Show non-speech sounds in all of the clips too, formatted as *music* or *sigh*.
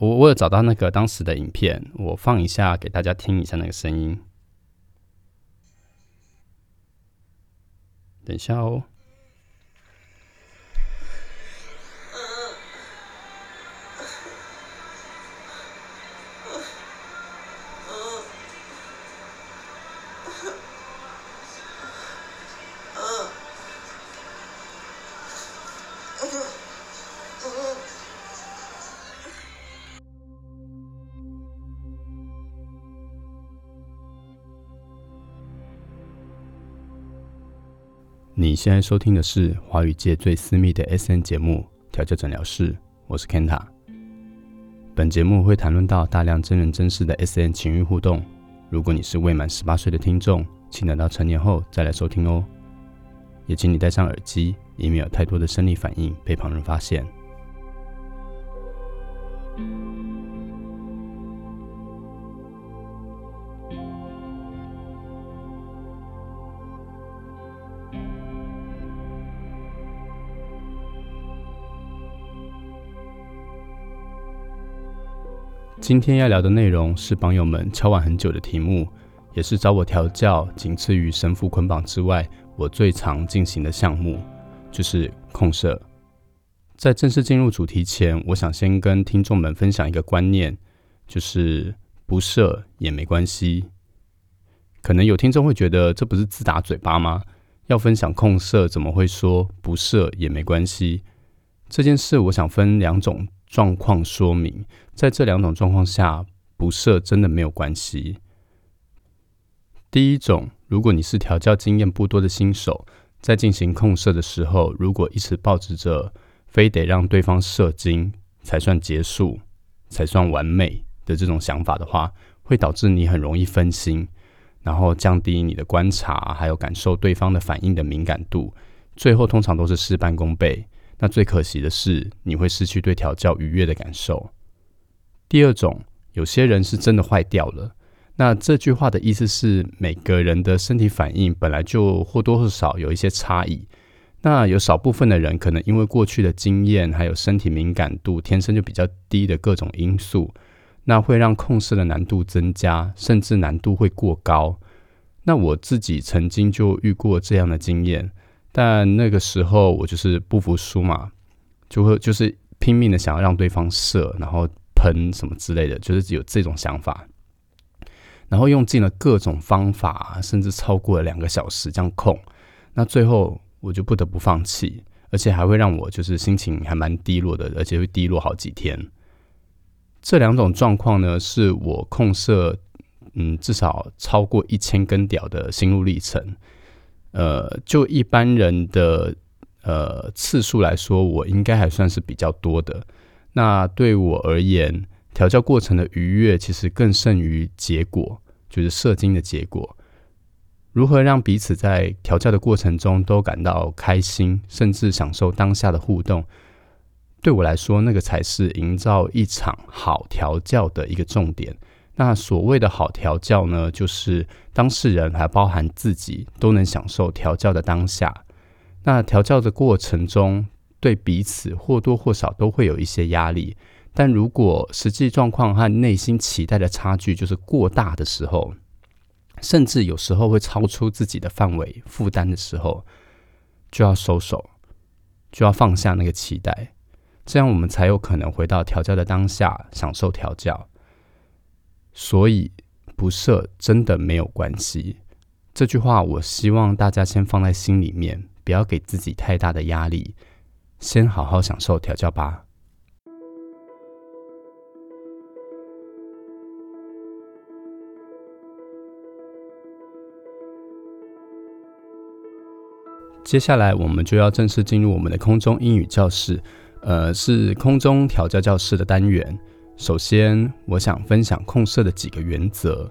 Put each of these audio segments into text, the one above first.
我我有找到那个当时的影片，我放一下给大家听一下那个声音。等一下哦。你现在收听的是华语界最私密的 S N 节目《调教诊疗室》，我是 Kenta。本节目会谈论到大量真人真事的 S N 情欲互动。如果你是未满十八岁的听众，请等到成年后再来收听哦。也请你戴上耳机，以免有太多的生理反应被旁人发现。今天要聊的内容是榜友们敲碗很久的题目，也是找我调教仅次于神符捆绑之外，我最常进行的项目，就是控射。在正式进入主题前，我想先跟听众们分享一个观念，就是不射也没关系。可能有听众会觉得这不是自打嘴巴吗？要分享控射，怎么会说不射也没关系？这件事，我想分两种。状况说明，在这两种状况下，不射真的没有关系。第一种，如果你是调教经验不多的新手，在进行控射的时候，如果一直抱持着非得让对方射精才算结束、才算完美的这种想法的话，会导致你很容易分心，然后降低你的观察还有感受对方的反应的敏感度，最后通常都是事半功倍。那最可惜的是，你会失去对调教愉悦的感受。第二种，有些人是真的坏掉了。那这句话的意思是，每个人的身体反应本来就或多或少有一些差异。那有少部分的人，可能因为过去的经验，还有身体敏感度天生就比较低的各种因素，那会让控制的难度增加，甚至难度会过高。那我自己曾经就遇过这样的经验。但那个时候我就是不服输嘛，就会就是拼命的想要让对方射，然后喷什么之类的，就是有这种想法，然后用尽了各种方法，甚至超过了两个小时这样控，那最后我就不得不放弃，而且还会让我就是心情还蛮低落的，而且会低落好几天。这两种状况呢，是我控射嗯至少超过一千根屌的心路历程。呃，就一般人的呃次数来说，我应该还算是比较多的。那对我而言，调教过程的愉悦其实更胜于结果，就是射精的结果。如何让彼此在调教的过程中都感到开心，甚至享受当下的互动，对我来说，那个才是营造一场好调教的一个重点。那所谓的好调教呢，就是当事人还包含自己都能享受调教的当下。那调教的过程中，对彼此或多或少都会有一些压力。但如果实际状况和内心期待的差距就是过大的时候，甚至有时候会超出自己的范围负担的时候，就要收手，就要放下那个期待，这样我们才有可能回到调教的当下，享受调教。所以不射真的没有关系，这句话我希望大家先放在心里面，不要给自己太大的压力，先好好享受调教吧。接下来我们就要正式进入我们的空中英语教室，呃，是空中调教教室的单元。首先，我想分享控射的几个原则。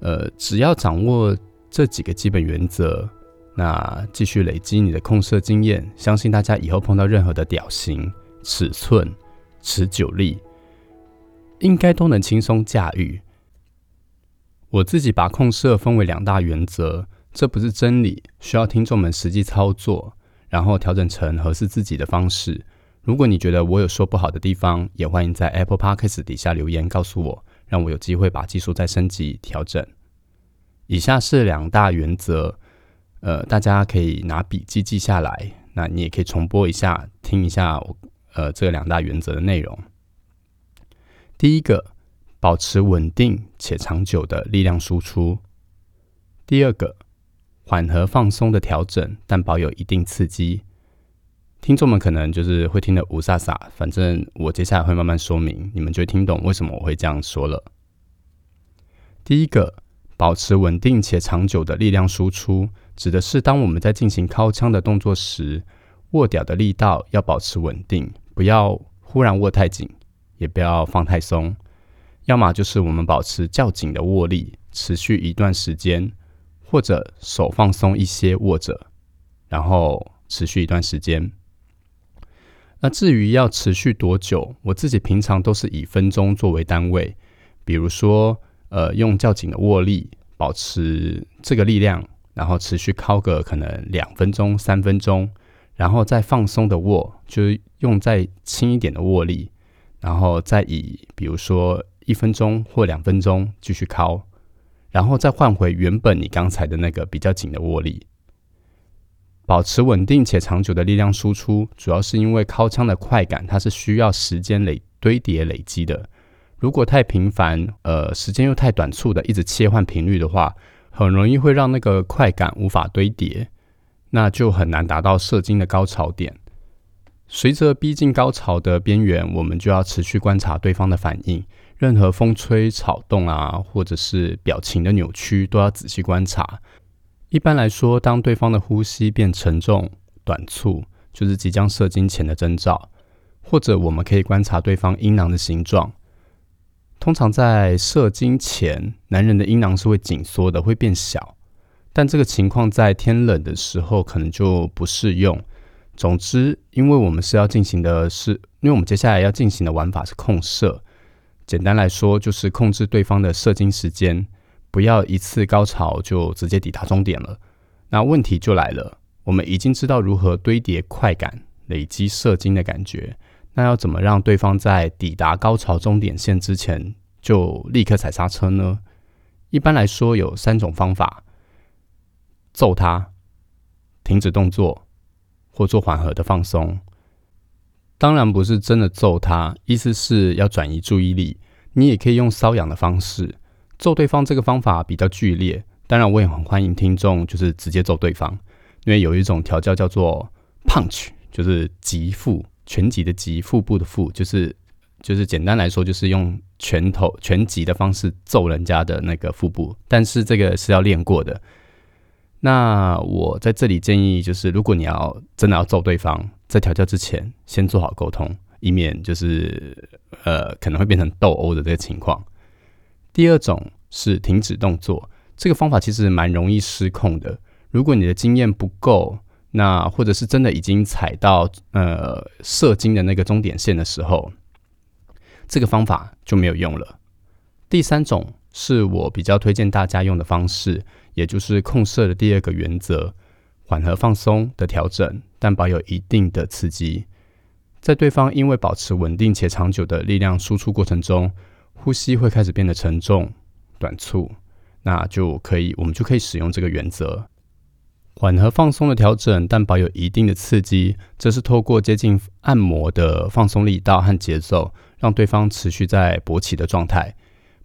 呃，只要掌握这几个基本原则，那继续累积你的控射经验，相信大家以后碰到任何的屌型、尺寸、持久力，应该都能轻松驾驭。我自己把控射分为两大原则，这不是真理，需要听众们实际操作，然后调整成合适自己的方式。如果你觉得我有说不好的地方，也欢迎在 Apple Podcast 底下留言告诉我，让我有机会把技术再升级调整。以下是两大原则，呃，大家可以拿笔记记下来。那你也可以重播一下，听一下我呃这两大原则的内容。第一个，保持稳定且长久的力量输出；第二个，缓和放松的调整，但保有一定刺激。听众们可能就是会听得无飒飒，反正我接下来会慢慢说明，你们就听懂为什么我会这样说了。第一个。保持稳定且长久的力量输出，指的是当我们在进行敲枪的动作时，握屌的力道要保持稳定，不要忽然握太紧，也不要放太松。要么就是我们保持较紧的握力，持续一段时间，或者手放松一些握着，然后持续一段时间。那至于要持续多久，我自己平常都是以分钟作为单位，比如说。呃，用较紧的握力保持这个力量，然后持续敲个可能两分钟、三分钟，然后再放松的握，就是用再轻一点的握力，然后再以比如说一分钟或两分钟继续敲，然后再换回原本你刚才的那个比较紧的握力，保持稳定且长久的力量输出，主要是因为靠枪的快感，它是需要时间累堆叠累积的。如果太频繁，呃，时间又太短促的一直切换频率的话，很容易会让那个快感无法堆叠，那就很难达到射精的高潮点。随着逼近高潮的边缘，我们就要持续观察对方的反应，任何风吹草动啊，或者是表情的扭曲，都要仔细观察。一般来说，当对方的呼吸变沉重、短促，就是即将射精前的征兆，或者我们可以观察对方阴囊的形状。通常在射精前，男人的阴囊是会紧缩的，会变小。但这个情况在天冷的时候可能就不适用。总之，因为我们是要进行的是，因为我们接下来要进行的玩法是控射。简单来说，就是控制对方的射精时间，不要一次高潮就直接抵达终点了。那问题就来了，我们已经知道如何堆叠快感，累积射精的感觉。那要怎么让对方在抵达高潮终点线之前就立刻踩刹车呢？一般来说有三种方法：揍他、停止动作，或做缓和的放松。当然不是真的揍他，意思是要转移注意力。你也可以用瘙痒的方式揍对方，这个方法比较剧烈。当然，我也很欢迎听众就是直接揍对方，因为有一种调教叫做 punch，就是击腹。拳击的击，腹部的腹，就是就是简单来说，就是用拳头拳击的方式揍人家的那个腹部，但是这个是要练过的。那我在这里建议，就是如果你要真的要揍对方，在调教之前，先做好沟通，以免就是呃可能会变成斗殴的这个情况。第二种是停止动作，这个方法其实蛮容易失控的。如果你的经验不够。那或者是真的已经踩到呃射精的那个终点线的时候，这个方法就没有用了。第三种是我比较推荐大家用的方式，也就是控射的第二个原则：缓和放松的调整，但保有一定的刺激。在对方因为保持稳定且长久的力量输出过程中，呼吸会开始变得沉重、短促，那就可以我们就可以使用这个原则。缓和放松的调整，但保有一定的刺激，这是透过接近按摩的放松力道和节奏，让对方持续在勃起的状态，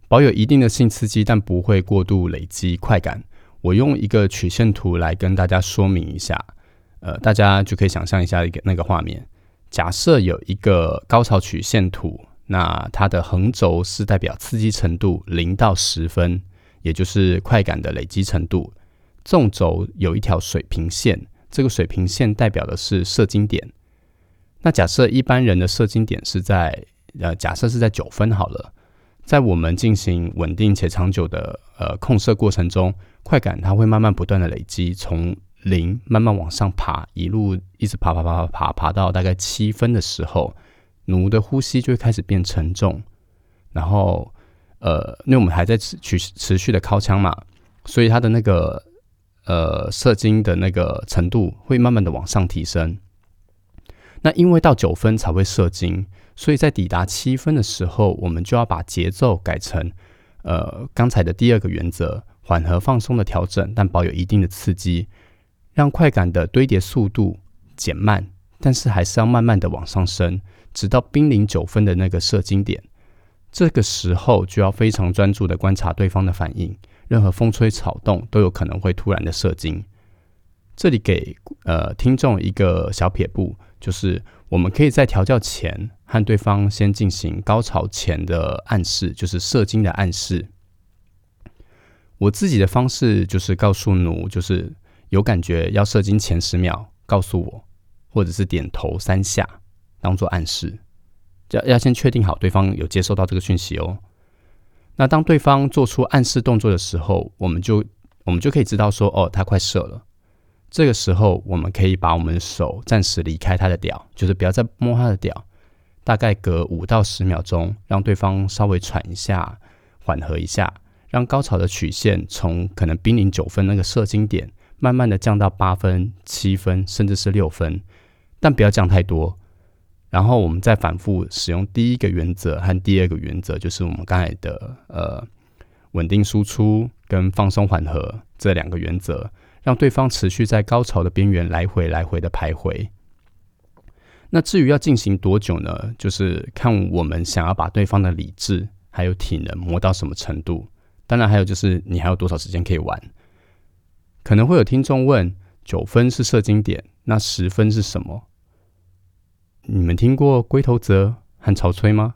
保有一定的性刺激，但不会过度累积快感。我用一个曲线图来跟大家说明一下，呃，大家就可以想象一下一个那个画面。假设有一个高潮曲线图，那它的横轴是代表刺激程度零到十分，也就是快感的累积程度。纵轴有一条水平线，这个水平线代表的是射精点。那假设一般人的射精点是在呃，假设是在九分好了。在我们进行稳定且长久的呃控射过程中，快感它会慢慢不断的累积，从零慢慢往上爬，一路一直爬爬爬爬爬爬到大概七分的时候，奴的呼吸就会开始变沉重。然后呃，因为我们还在持持持续的靠枪嘛，所以它的那个。呃，射精的那个程度会慢慢的往上提升。那因为到九分才会射精，所以在抵达七分的时候，我们就要把节奏改成，呃，刚才的第二个原则，缓和放松的调整，但保有一定的刺激，让快感的堆叠速度减慢，但是还是要慢慢的往上升，直到濒临九分的那个射精点。这个时候就要非常专注的观察对方的反应，任何风吹草动都有可能会突然的射精。这里给呃听众一个小撇步，就是我们可以在调教前和对方先进行高潮前的暗示，就是射精的暗示。我自己的方式就是告诉奴，就是有感觉要射精前十秒告诉我，或者是点头三下当做暗示，要要先确定好对方有接收到这个讯息哦。那当对方做出暗示动作的时候，我们就我们就可以知道说，哦，他快射了。这个时候，我们可以把我们的手暂时离开他的屌，就是不要再摸他的屌，大概隔五到十秒钟，让对方稍微喘一下，缓和一下，让高潮的曲线从可能濒临九分那个射精点，慢慢的降到八分、七分，甚至是六分，但不要降太多。然后我们再反复使用第一个原则和第二个原则，就是我们刚才的呃稳定输出跟放松缓和这两个原则。让对方持续在高潮的边缘来回来回的徘徊。那至于要进行多久呢？就是看我们想要把对方的理智还有体能磨到什么程度。当然，还有就是你还有多少时间可以玩。可能会有听众问：九分是射精点，那十分是什么？你们听过龟头泽和潮吹吗？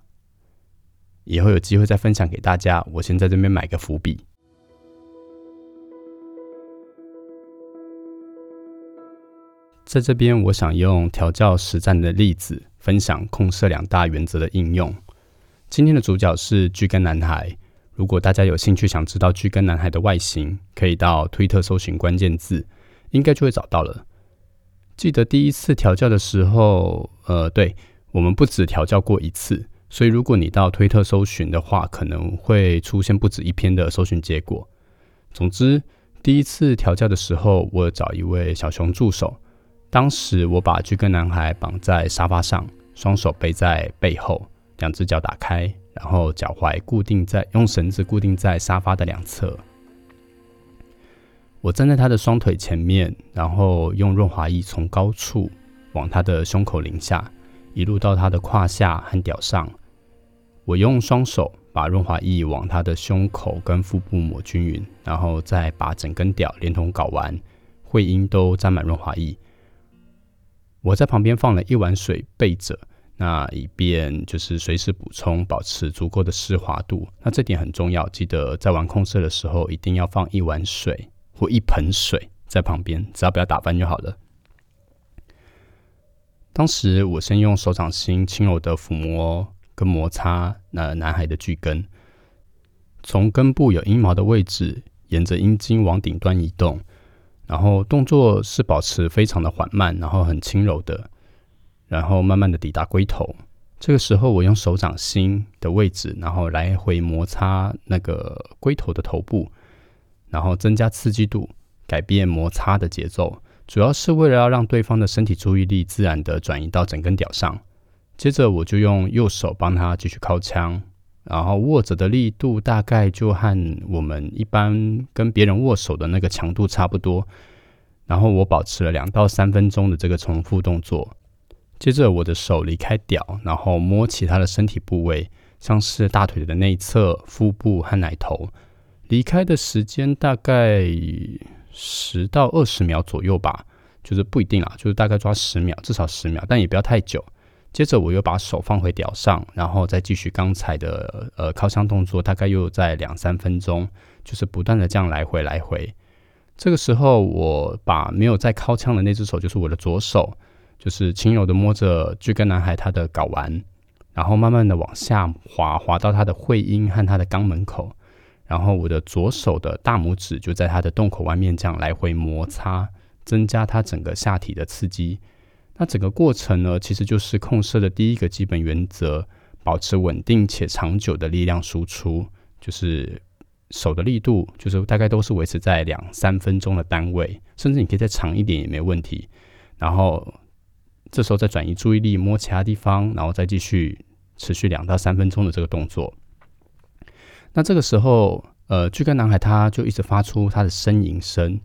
以后有机会再分享给大家。我先在这边买个伏笔。在这边，我想用调教实战的例子分享控射两大原则的应用。今天的主角是巨根男孩。如果大家有兴趣想知道巨根男孩的外形，可以到推特搜寻关键字，应该就会找到了。记得第一次调教的时候，呃，对我们不止调教过一次，所以如果你到推特搜寻的话，可能会出现不止一篇的搜寻结果。总之，第一次调教的时候，我找一位小熊助手。当时我把巨根男孩绑在沙发上，双手背在背后，两只脚打开，然后脚踝固定在用绳子固定在沙发的两侧。我站在他的双腿前面，然后用润滑液从高处往他的胸口淋下，一路到他的胯下和屌上。我用双手把润滑液往他的胸口跟腹部抹均匀，然后再把整根屌连同睾丸、会阴都沾满润滑液。我在旁边放了一碗水备着，那以便就是随时补充，保持足够的湿滑度。那这点很重要，记得在玩控色的时候，一定要放一碗水或一盆水在旁边，只要不要打翻就好了。当时我先用手掌心轻柔的抚摸跟摩擦那男孩的巨根，从根部有阴毛的位置，沿着阴茎往顶端移动。然后动作是保持非常的缓慢，然后很轻柔的，然后慢慢的抵达龟头。这个时候，我用手掌心的位置，然后来回摩擦那个龟头的头部，然后增加刺激度，改变摩擦的节奏，主要是为了要让对方的身体注意力自然的转移到整根屌上。接着，我就用右手帮他继续靠枪。然后握着的力度大概就和我们一般跟别人握手的那个强度差不多。然后我保持了两到三分钟的这个重复动作。接着我的手离开屌，然后摸其他的身体部位，像是大腿的内侧、腹部和奶头。离开的时间大概十到二十秒左右吧，就是不一定啦，就是大概抓十秒，至少十秒，但也不要太久。接着我又把手放回屌上，然后再继续刚才的呃靠枪动作，大概又在两三分钟，就是不断的这样来回来回。这个时候，我把没有在靠枪的那只手，就是我的左手，就是轻柔的摸着巨根男孩他的睾丸，然后慢慢的往下滑，滑到他的会阴和他的肛门口，然后我的左手的大拇指就在他的洞口外面这样来回摩擦，增加他整个下体的刺激。那整个过程呢，其实就是控射的第一个基本原则：保持稳定且长久的力量输出，就是手的力度，就是大概都是维持在两三分钟的单位，甚至你可以再长一点也没问题。然后这时候再转移注意力，摸其他地方，然后再继续持续两到三分钟的这个动作。那这个时候，呃，巨根男孩他就一直发出他的呻吟声。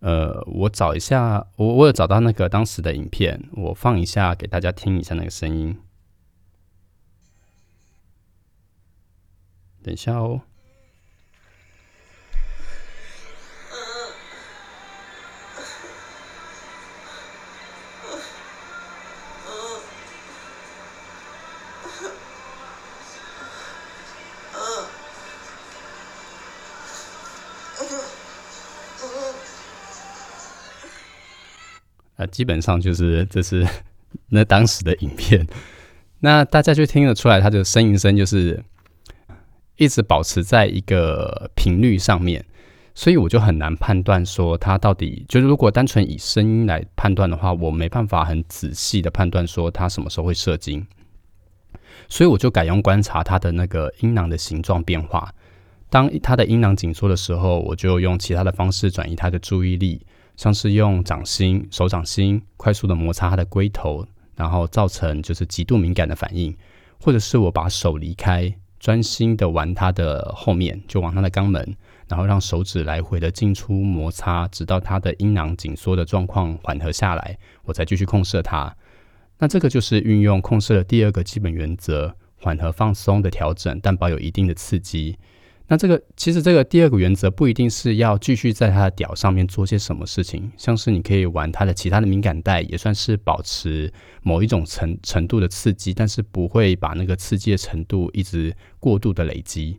呃，我找一下，我我有找到那个当时的影片，我放一下给大家听一下那个声音。等一下哦。基本上就是这是 *laughs* 那当时的影片，*laughs* 那大家就听得出来，他的呻吟声就是一直保持在一个频率上面，所以我就很难判断说他到底就是如果单纯以声音来判断的话，我没办法很仔细的判断说他什么时候会射精，所以我就改用观察他的那个阴囊的形状变化。当他的阴囊紧缩的时候，我就用其他的方式转移他的注意力。像是用掌心、手掌心快速的摩擦它的龟头，然后造成就是极度敏感的反应，或者是我把手离开，专心的玩它的后面，就往它的肛门，然后让手指来回的进出摩擦，直到它的阴囊紧缩的状况缓和下来，我再继续控射它。那这个就是运用控射的第二个基本原则：缓和放松的调整，但保有一定的刺激。那这个其实这个第二个原则不一定是要继续在他的屌上面做些什么事情，像是你可以玩他的其他的敏感带，也算是保持某一种程程度的刺激，但是不会把那个刺激的程度一直过度的累积。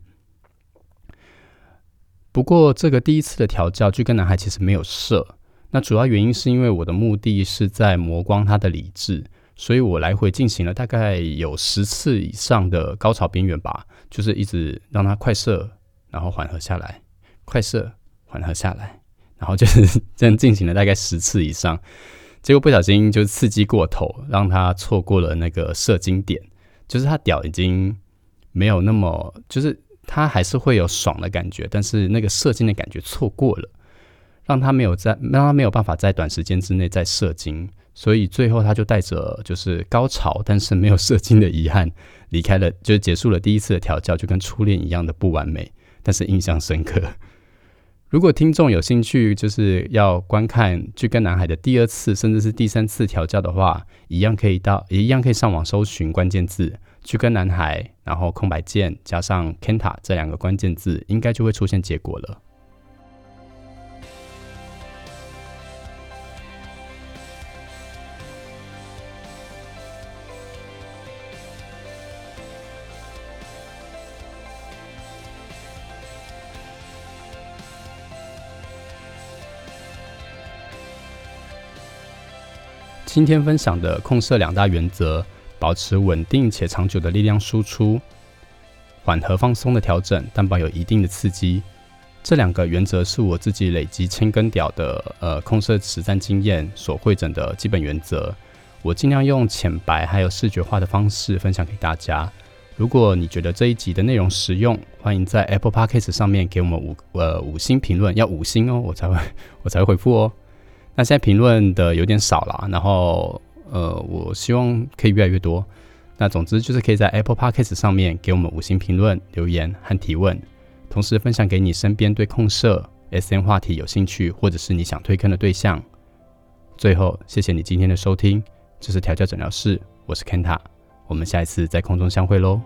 不过这个第一次的调教，巨根男孩其实没有射，那主要原因是因为我的目的是在磨光他的理智，所以我来回进行了大概有十次以上的高潮边缘吧，就是一直让他快射。然后缓和下来，快射，缓和下来，然后就是这样进行了大概十次以上，结果不小心就刺激过头，让他错过了那个射精点，就是他屌已经没有那么，就是他还是会有爽的感觉，但是那个射精的感觉错过了，让他没有在，让他没有办法在短时间之内再射精，所以最后他就带着就是高潮，但是没有射精的遗憾离开了，就结束了第一次的调教，就跟初恋一样的不完美。但是印象深刻。*laughs* 如果听众有兴趣，就是要观看去跟男孩的第二次，甚至是第三次调教的话，一样可以到，也一样可以上网搜寻关键字“去跟男孩”，然后空白键加上 “Kenta” 这两个关键字，应该就会出现结果了。今天分享的控射两大原则：保持稳定且长久的力量输出，缓和放松的调整，但保有一定的刺激。这两个原则是我自己累积千根屌的呃控射实战经验所汇整的基本原则。我尽量用浅白还有视觉化的方式分享给大家。如果你觉得这一集的内容实用，欢迎在 Apple Podcast 上面给我们五呃五星评论，要五星哦，我才会我才会回复哦。那现在评论的有点少了，然后呃，我希望可以越来越多。那总之就是可以在 Apple Podcast 上面给我们五星评论、留言和提问，同时分享给你身边对控社 SM 话题有兴趣或者是你想推坑的对象。最后，谢谢你今天的收听，这是调教诊疗室，我是 Kenta，我们下一次在空中相会喽。